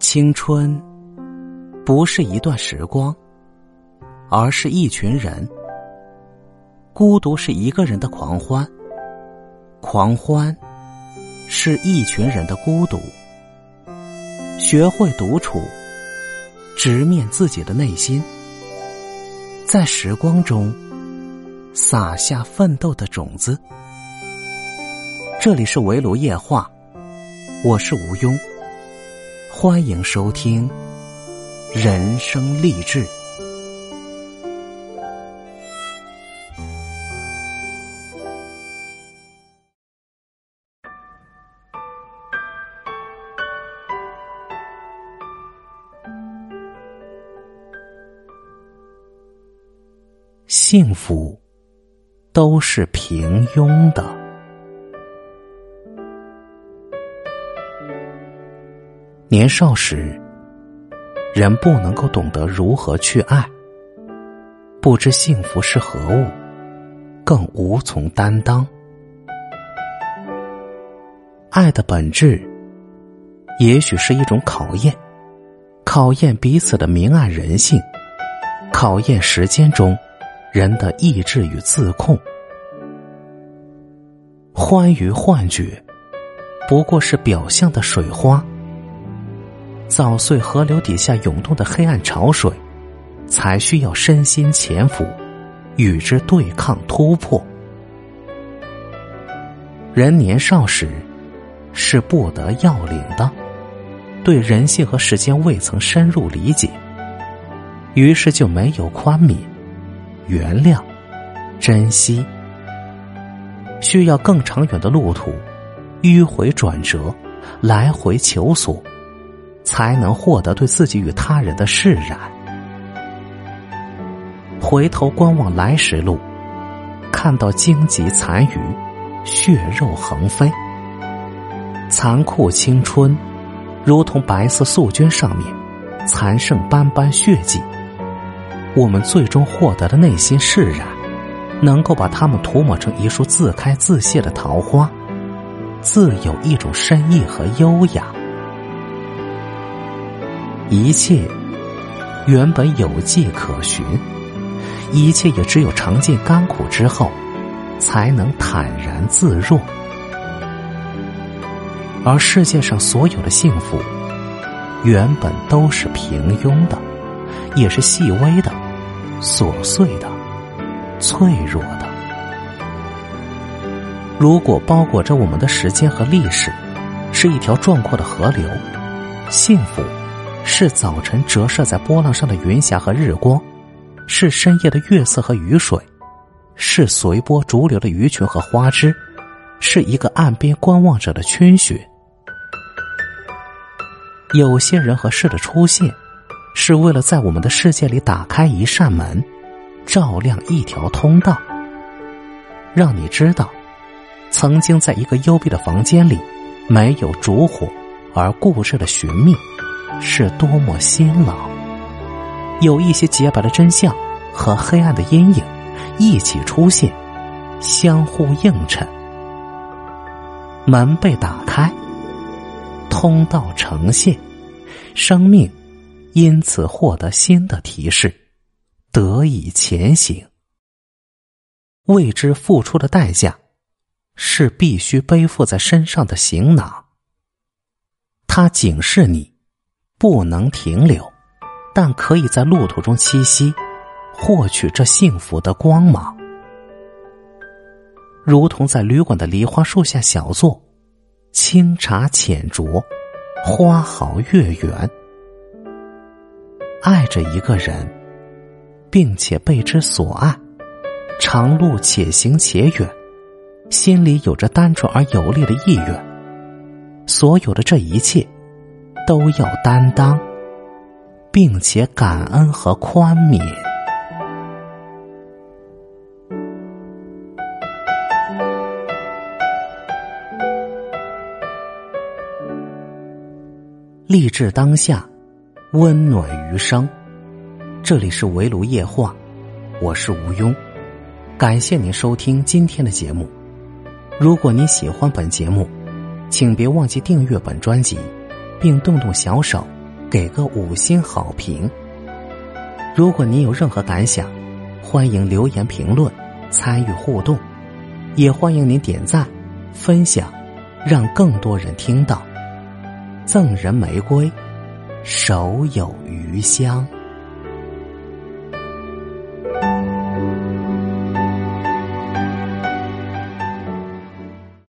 青春不是一段时光，而是一群人。孤独是一个人的狂欢，狂欢是一群人的孤独。学会独处，直面自己的内心，在时光中撒下奋斗的种子。这里是围炉夜话，我是吴庸。欢迎收听人生励志。幸福都是平庸的。年少时，人不能够懂得如何去爱，不知幸福是何物，更无从担当。爱的本质，也许是一种考验，考验彼此的明暗人性，考验时间中人的意志与自控。欢愉幻觉，不过是表象的水花。捣碎河流底下涌动的黑暗潮水，才需要身心潜伏，与之对抗突破。人年少时是不得要领的，对人性和时间未曾深入理解，于是就没有宽悯、原谅、珍惜。需要更长远的路途，迂回转折，来回求索。才能获得对自己与他人的释然。回头观望来时路，看到荆棘残余，血肉横飞，残酷青春，如同白色素绢上面残剩斑斑血迹。我们最终获得的内心释然，能够把它们涂抹成一束自开自谢的桃花，自有一种深意和优雅。一切原本有迹可循，一切也只有尝尽甘苦之后，才能坦然自若。而世界上所有的幸福，原本都是平庸的，也是细微的、琐碎的、脆弱的。如果包裹着我们的时间和历史，是一条壮阔的河流，幸福。是早晨折射在波浪上的云霞和日光，是深夜的月色和雨水，是随波逐流的鱼群和花枝，是一个岸边观望者的圈雪。有些人和事的出现，是为了在我们的世界里打开一扇门，照亮一条通道，让你知道，曾经在一个幽闭的房间里，没有烛火而固执的寻觅。是多么辛劳！有一些洁白的真相和黑暗的阴影一起出现，相互映衬。门被打开，通道呈现，生命因此获得新的提示，得以前行。为之付出的代价，是必须背负在身上的行囊。它警示你。不能停留，但可以在路途中栖息，获取这幸福的光芒。如同在旅馆的梨花树下小坐，清茶浅酌，花好月圆。爱着一个人，并且被之所爱，长路且行且远，心里有着单纯而有力的意愿。所有的这一切。都要担当，并且感恩和宽悯。励志当下，温暖余生。这里是围炉夜话，我是吴庸。感谢您收听今天的节目。如果您喜欢本节目，请别忘记订阅本专辑。并动动小手，给个五星好评。如果您有任何感想，欢迎留言评论、参与互动，也欢迎您点赞、分享，让更多人听到。赠人玫瑰，手有余香。